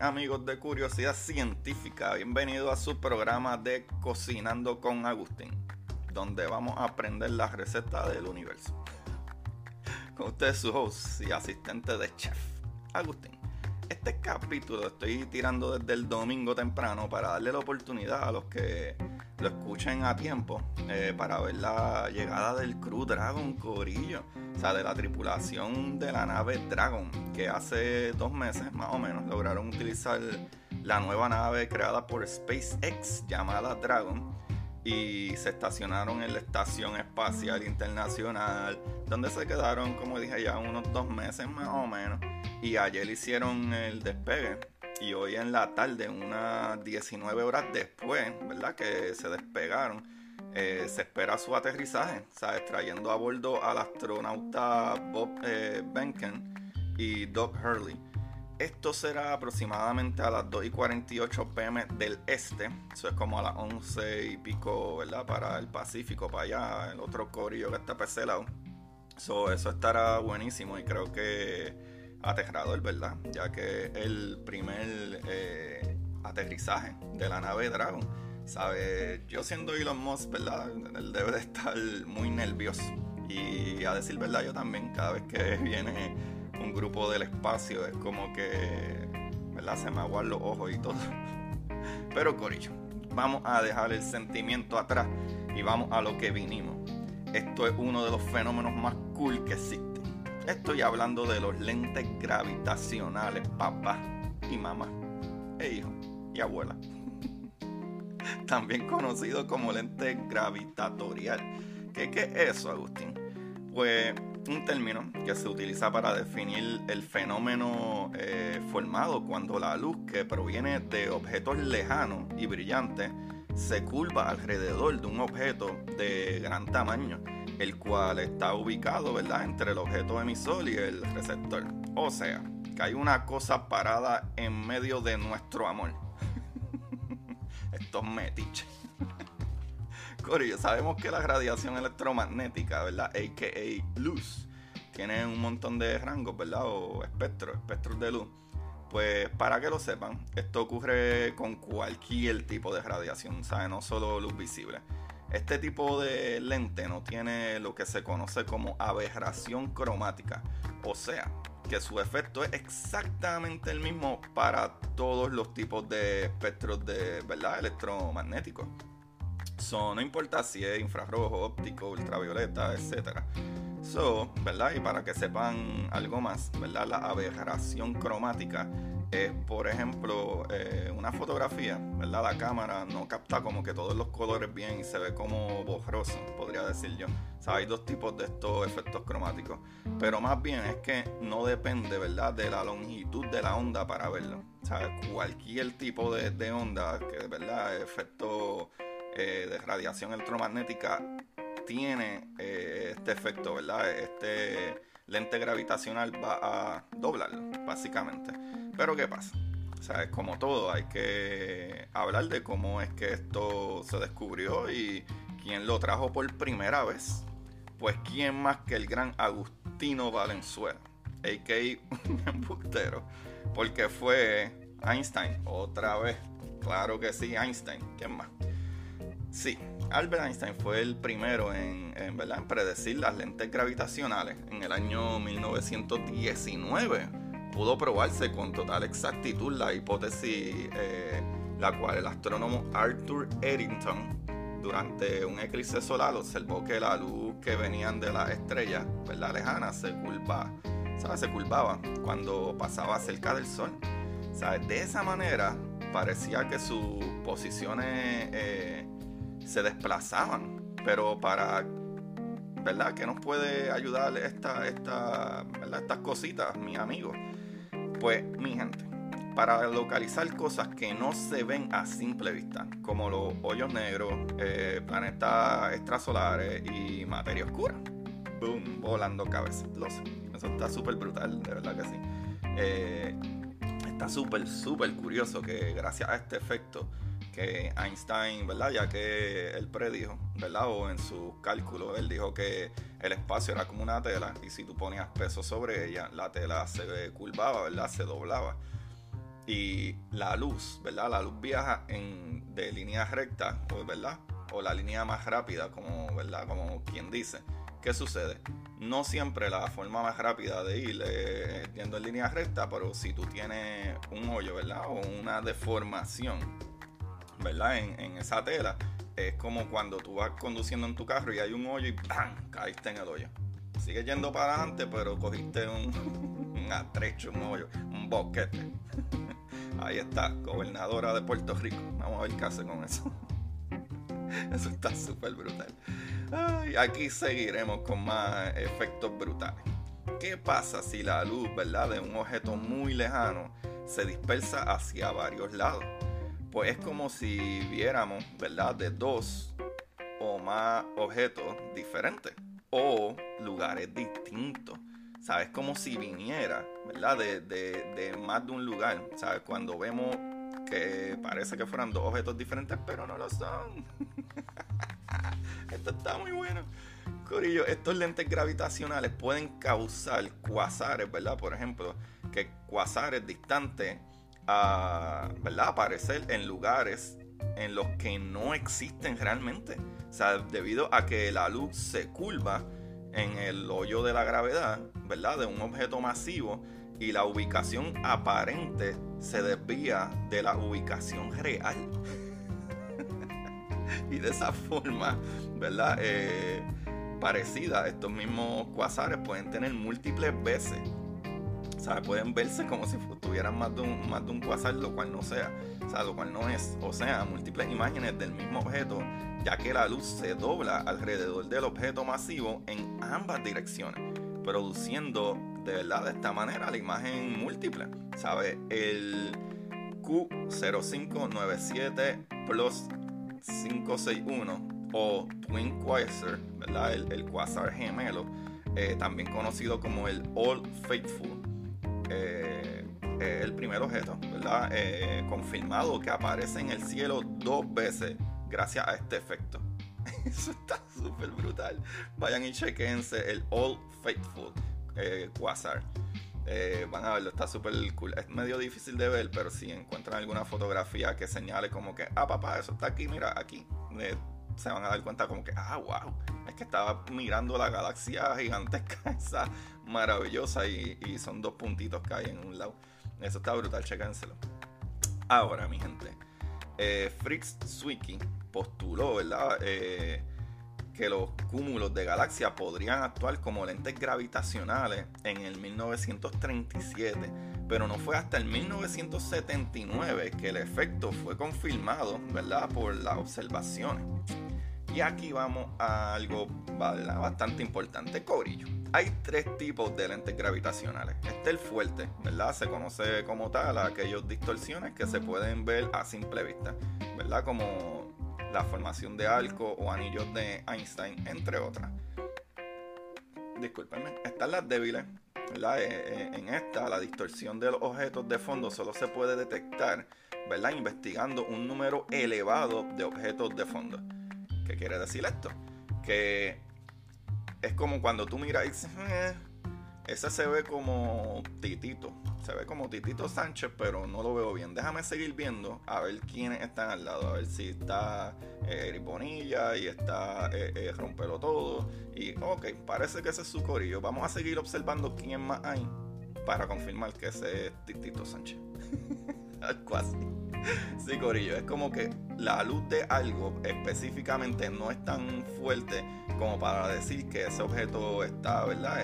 Amigos de Curiosidad Científica, bienvenidos a su programa de Cocinando con Agustín, donde vamos a aprender las recetas del universo. Con ustedes su host y asistente de chef, Agustín. Este capítulo estoy tirando desde el domingo temprano para darle la oportunidad a los que lo escuchen a tiempo eh, para ver la llegada del Crew Dragon Corillo, o sea, de la tripulación de la nave Dragon, que hace dos meses más o menos lograron utilizar la nueva nave creada por SpaceX llamada Dragon y se estacionaron en la Estación Espacial Internacional, donde se quedaron, como dije ya, unos dos meses más o menos. Y ayer hicieron el despegue. Y hoy en la tarde, unas 19 horas después, ¿verdad? Que se despegaron, eh, se espera su aterrizaje, ¿sabes? Trayendo a bordo al astronauta Bob eh, Benken y Doug Hurley. Esto será aproximadamente a las 2 y 48 pm del este. Eso es como a las 11 y pico, ¿verdad? Para el Pacífico, para allá, el otro corillo que está pecelado. So, eso estará buenísimo y creo que aterrador, ¿verdad? Ya que el primer eh, aterrizaje de la nave Dragon. ¿Sabe? Yo siendo Elon Musk, ¿verdad? Él debe de estar muy nervioso. Y a decir verdad, yo también, cada vez que viene un grupo del espacio, es como que, ¿verdad? Se me aguan los ojos y todo. Pero Corillo, vamos a dejar el sentimiento atrás y vamos a lo que vinimos. Esto es uno de los fenómenos más cool que existe. Estoy hablando de los lentes gravitacionales, papá y mamá, e hijo y abuela. También conocido como lente gravitatorial. ¿Qué, ¿Qué es eso, Agustín? Pues un término que se utiliza para definir el fenómeno eh, formado cuando la luz que proviene de objetos lejanos y brillantes se curva alrededor de un objeto de gran tamaño, el cual está ubicado ¿verdad? entre el objeto emisor y el receptor. O sea, que hay una cosa parada en medio de nuestro amor. Estos metiches. Corillo, sabemos que la radiación electromagnética, ¿verdad? AKA luz, tiene un montón de rangos, ¿verdad? O espectros, espectros de luz. Pues para que lo sepan, esto ocurre con cualquier tipo de radiación, ¿sabes? No solo luz visible. Este tipo de lente no tiene lo que se conoce como aberración cromática, o sea, que su efecto es exactamente el mismo para todos los tipos de espectros de, ¿verdad? electromagnéticos. So, no importa si es infrarrojo, óptico, ultravioleta, etcétera. So, ¿verdad? Y para que sepan algo más, ¿verdad? La aberración cromática es, por ejemplo, eh, una fotografía, ¿verdad? La cámara no capta como que todos los colores bien y se ve como borroso, podría decir yo. O sea, hay dos tipos de estos efectos cromáticos. Pero más bien es que no depende, ¿verdad? De la longitud de la onda para verlo. O sea, cualquier tipo de, onda, que, ¿verdad? Efecto eh, de radiación electromagnética tiene eh, este efecto, ¿verdad? Este lente gravitacional va a doblarlo, básicamente. Pero ¿qué pasa? O sea, es como todo, hay que hablar de cómo es que esto se descubrió y quién lo trajo por primera vez. Pues quién más que el gran Agustino Valenzuela, a.k.a. un embustero, porque fue Einstein, otra vez, claro que sí, Einstein, ¿quién más? Sí, Albert Einstein fue el primero en, en, predecir las lentes gravitacionales. En el año 1919 pudo probarse con total exactitud la hipótesis eh, la cual el astrónomo Arthur Eddington durante un eclipse solar observó que la luz que venían de las estrellas ¿verdad? lejanas se curvaba, se curvaba cuando pasaba cerca del Sol. De esa manera parecía que sus posiciones eh, se desplazaban. Pero para, ¿verdad? ¿Qué nos puede ayudar esta, esta, estas cositas, mis amigos? Pues, mi gente, para localizar cosas que no se ven a simple vista, como los hoyos negros, eh, planetas extrasolares y materia oscura. Boom, volando cabezas. Eso está súper brutal, de verdad que sí. Eh, está súper, súper curioso que gracias a este efecto Einstein, ¿verdad? Ya que él predijo, ¿verdad? O en sus cálculos, él dijo que el espacio era como una tela y si tú ponías peso sobre ella, la tela se curvaba, ¿verdad? Se doblaba. Y la luz, ¿verdad? La luz viaja en, de línea recta, ¿verdad? O la línea más rápida, como, ¿verdad? Como quien dice. ¿Qué sucede? No siempre la forma más rápida de ir es yendo en línea recta, pero si tú tienes un hoyo, ¿verdad? O una deformación ¿verdad? En, esa tela. Es como cuando tú vas conduciendo en tu carro y hay un hoyo y ¡pam! caíste en el hoyo. Sigue yendo para adelante, pero cogiste un, un atrecho, un hoyo, un boquete. Ahí está, gobernadora de Puerto Rico. Vamos a ver qué hace con eso. Eso está súper brutal. Ay, aquí seguiremos con más efectos brutales. ¿Qué pasa si la luz, verdad, de un objeto muy lejano se dispersa hacia varios lados? Pues es como si viéramos, ¿verdad?, de dos o más objetos diferentes o lugares distintos. ¿Sabes? Como si viniera, ¿verdad? De, de, más de un lugar. ¿Sabes? Cuando vemos que parece que fueran dos objetos diferentes, pero no lo son. Esto está muy bueno. Corillo, estos lentes gravitacionales pueden causar cuasares, ¿verdad? Por ejemplo, que cuasares distantes a ¿verdad? aparecer en lugares en los que no existen realmente. O sea, debido a que la luz se curva en el hoyo de la gravedad, ¿verdad? De un objeto masivo y la ubicación aparente se desvía de la ubicación real. y de esa forma, ¿verdad? Eh, parecida, estos mismos cuasares pueden tener múltiples veces pueden verse como si tuvieran más de un, más de un quasar, lo cual no sea. O sea, lo cual no es. O sea, múltiples imágenes del mismo objeto, ya que la luz se dobla alrededor del objeto masivo en ambas direcciones, produciendo de verdad de esta manera la imagen múltiple. ¿Sabe? El Q0597 Plus 561 o Twin Quasar, ¿verdad? El, quasar gemelo, eh, también conocido como el All Faithful eh, el primer objeto, ¿verdad? Eh, confirmado que aparece en el cielo dos veces gracias a este efecto. Eso está súper brutal. Vayan y chequense el All Faithful eh, Quasar. van a verlo, está súper cool. Es medio difícil de ver, pero si encuentran alguna fotografía que señale como que, ah, papá, eso está aquí, mira, aquí, se van a dar cuenta como que, ah, wow, es que estaba mirando la galaxia gigantesca esa maravillosa y, son dos puntitos que hay en un lado. Eso está brutal, chéquenselo. Ahora, mi gente, eh, Fritz Zwicky, postuló, ¿verdad? Eh, que los cúmulos de galaxias podrían actuar como lentes gravitacionales en el 1937, pero no fue hasta el 1979 que el efecto fue confirmado, ¿verdad? Por las observaciones. Y aquí vamos a algo bastante importante, Corillo. Hay tres tipos de lentes gravitacionales. Este es el fuerte, ¿verdad? Se conoce como tal a aquellas distorsiones que se pueden ver a simple vista, ¿verdad? Como la formación de arco o anillos de Einstein, entre otras. Discúlpenme, están las débiles. ¿verdad? Eh, eh, en esta, la distorsión de los objetos de fondo solo se puede detectar ¿verdad? investigando un número elevado de objetos de fondo. ¿Qué quiere decir esto? Que es como cuando tú miras y dices, eh, ese se ve como Titito. Se ve como Titito Sánchez, pero no lo veo bien. Déjame seguir viendo a ver quiénes están al lado. A ver si está eh, Eric Bonilla y está eh, eh, Todo. Y ok, parece que ese es su corillo. Vamos a seguir observando quién más hay para confirmar que ese es Titito Sánchez. Algo. Sí, Corillo, es como que la luz de algo específicamente no es tan fuerte como para decir que ese objeto está, ¿verdad?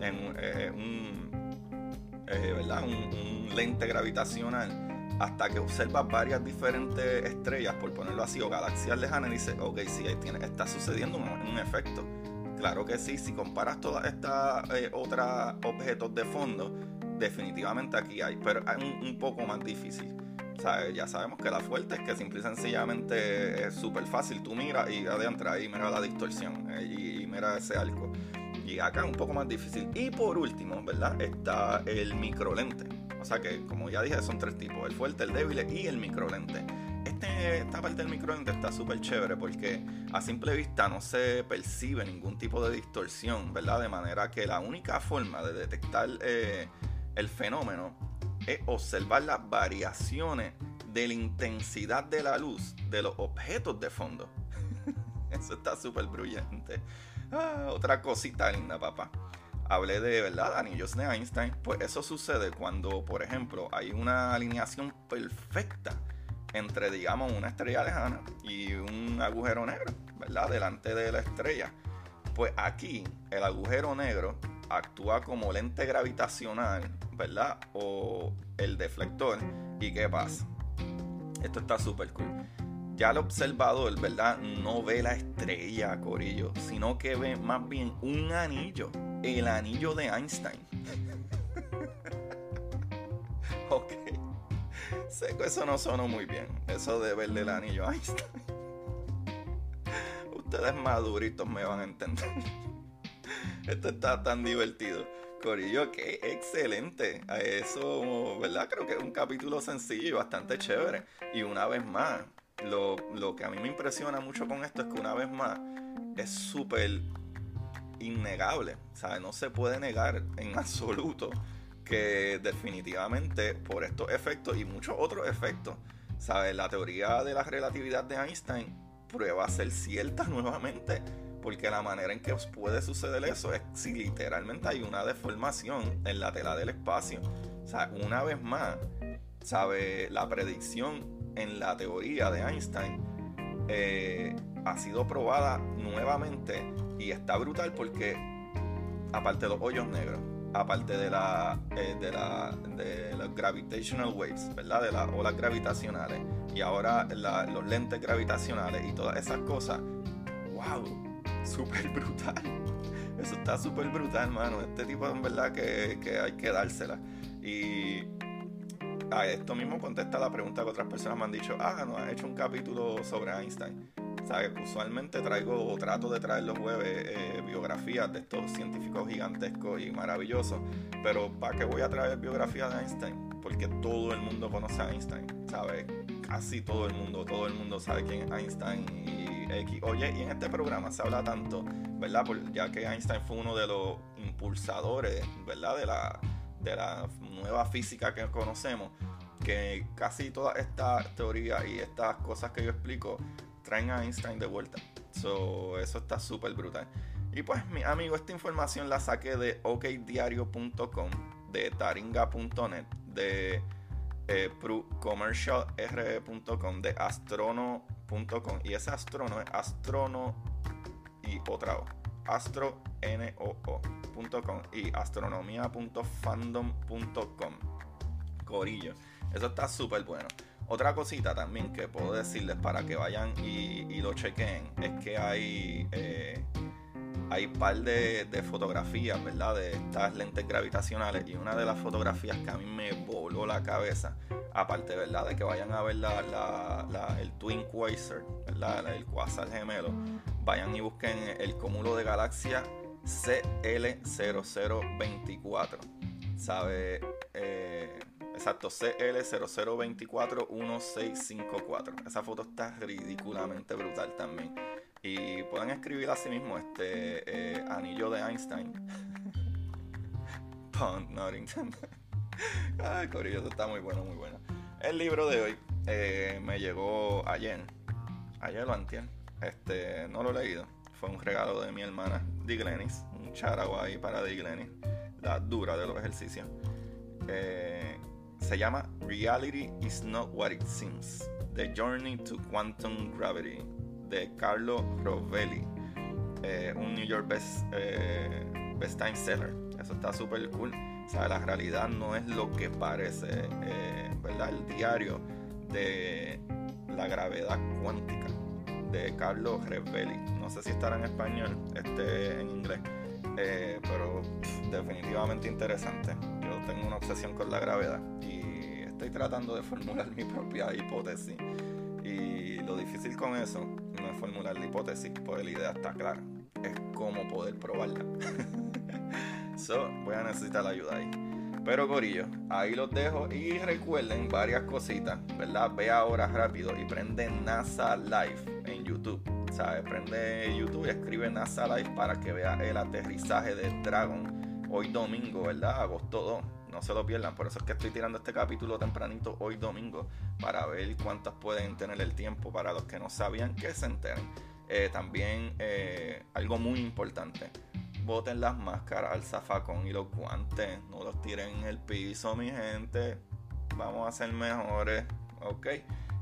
en eh, un, eh, ¿verdad? Un, lente gravitacional hasta que observa varias diferentes estrellas, por ponerlo así, o galaxias lejanas y dice, ok, sí, ahí está sucediendo un, efecto. Claro que sí, si comparas todas estas eh, otros objetos de fondo, definitivamente aquí hay, pero hay un, poco más difícil. O sea, ya sabemos que la fuerte es que simple y sencillamente es súper fácil. Tú miras y adentro ahí mira la distorsión y, y mira ese arco. Y acá es un poco más difícil. Y por último, ¿verdad? Está el microlente. O sea que, como ya dije, son tres tipos: el fuerte, el débil y el microlente. Este, esta parte del microlente está súper chévere porque a simple vista no se percibe ningún tipo de distorsión, ¿verdad? De manera que la única forma de detectar eh, el fenómeno es observar las variaciones de la intensidad de la luz de los objetos de fondo. Eso está súper brillante. Ah, otra cosita linda, papá. Hablé de, ¿verdad? Anillos de Einstein. Pues eso sucede cuando, por ejemplo, hay una alineación perfecta entre, digamos, una estrella lejana y un agujero negro, ¿verdad? Delante de la estrella. Pues aquí el agujero negro actúa como lente gravitacional, ¿verdad? O el deflector. ¿Y qué pasa? Esto está súper cool ya el observador, ¿verdad? No ve la estrella, Corillo, sino que ve más bien un anillo, el anillo de Einstein. ok. Sé que eso no sonó muy bien, eso de verle el anillo Einstein. Ustedes maduritos me van a entender. Esto está tan divertido. Corillo, qué excelente. A eso, ¿verdad? Creo que es un capítulo sencillo y bastante chévere. Y una vez más, lo, que a mí me impresiona mucho con esto es que una vez más es súper innegable. O no se puede negar en absoluto que definitivamente por estos efectos y muchos otros efectos, ¿sabes? La teoría de la relatividad de Einstein prueba a ser cierta nuevamente. Porque la manera en que puede suceder eso es si literalmente hay una deformación en la tela del espacio. O sea, una vez más, ¿sabe? La predicción en la teoría de Einstein eh, ha sido probada nuevamente y está brutal porque aparte de los hoyos negros, aparte de la eh, de la de los gravitational waves, ¿verdad? De las olas gravitacionales y ahora los lentes gravitacionales y todas esas cosas, wow, súper brutal. Eso está súper brutal, mano. Este tipo en verdad que, que hay que dársela. Y a esto mismo contesta la pregunta que otras personas me han dicho, ah, no has hecho un capítulo sobre Einstein. ¿Sabes? Usualmente traigo o trato de traer los jueves eh, biografías de estos científicos gigantescos y maravillosos, pero ¿para qué voy a traer biografías de Einstein? Porque todo el mundo conoce a Einstein, ¿sabes? Casi todo el mundo, todo el mundo sabe quién es Einstein y X. Oye, y en este programa se habla tanto, ¿verdad? ya que Einstein fue uno de los impulsadores, ¿verdad? De la de la nueva física que conocemos, que casi todas estas teorías y estas cosas que yo explico traen a Einstein de vuelta. So, eso está súper brutal. Y pues, mi amigo, esta información la saqué de okdiario.com, de taringa.net, de eh, de astrono.com. Y ese astrono es astrono y otra O. y astronomía.fandom.com. Corillo. Eso está súper bueno. Otra cosita también que puedo decirles para que vayan y, lo chequen es que hay eh, hay par de, de, fotografías, ¿verdad? De estas lentes gravitacionales y una de las fotografías que a mí me voló la cabeza, aparte, ¿verdad? De que vayan a ver la, el Twin Quasar, ¿verdad? El quasar gemelo, vayan y busquen el cúmulo de galaxia CL0024, ¿sabe? Eh, Exacto, CL00241654. Esa foto está ridículamente brutal también. Y pueden escribir así mismo este eh, anillo de Einstein. Pond Norrington. Ay, Corillo, está muy bueno, muy bueno. El libro de hoy eh, me llegó ayer. Ayer lo antier. Este, no lo he leído. Fue un regalo de mi hermana Diglenis. Un charagua ahí para Diglenis. La dura de los ejercicios. Eh, se llama Reality is Not What It Seems. The Journey to Quantum Gravity de Carlo Rovelli, eh, un New York best, eh, best time seller. Eso está súper cool. O sea, la realidad no es lo que parece, eh, ¿verdad? El diario de la gravedad cuántica de Carlo Rovelli. No sé si estará en español, este en inglés. pero definitivamente interesante. Yo tengo una obsesión con la gravedad y estoy tratando de formular mi propia hipótesis. Y lo difícil con eso formular la hipótesis, porque la idea está clara. Es cómo poder probarla. so, voy a necesitar la ayuda ahí. Pero Corillo, ahí los dejo y recuerden varias cositas, ¿verdad? Ve ahora rápido y prende NASA Live en YouTube. ¿Sabes? Prende YouTube y escribe NASA Live para que vea el aterrizaje de Dragon hoy domingo, ¿verdad? Agosto 2 no se lo pierdan. Por eso es que estoy tirando este capítulo tempranito hoy domingo para ver cuántas pueden tener el tiempo para los que no sabían que se enteren. Eh, también eh, algo muy importante. Boten las máscaras al zafacón y los guantes. No los tiren en el piso, mi gente. Vamos a ser mejores. Ok.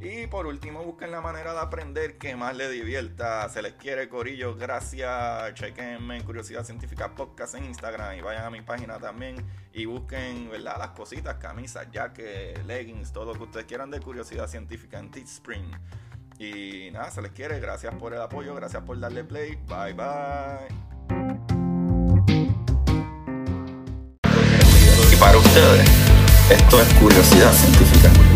Y por último, busquen la manera de aprender que más les divierta. Se les quiere, Corillo. Gracias. Chequenme en Curiosidad Científica Podcast en Instagram y vayan a mi página también y busquen ¿verdad? las cositas, camisas, jackets, leggings, todo lo que ustedes quieran de Curiosidad Científica en Teespring. Y nada, se les quiere. Gracias por el apoyo. Gracias por darle play. Bye bye. Y para ustedes, esto es Curiosidad Científica.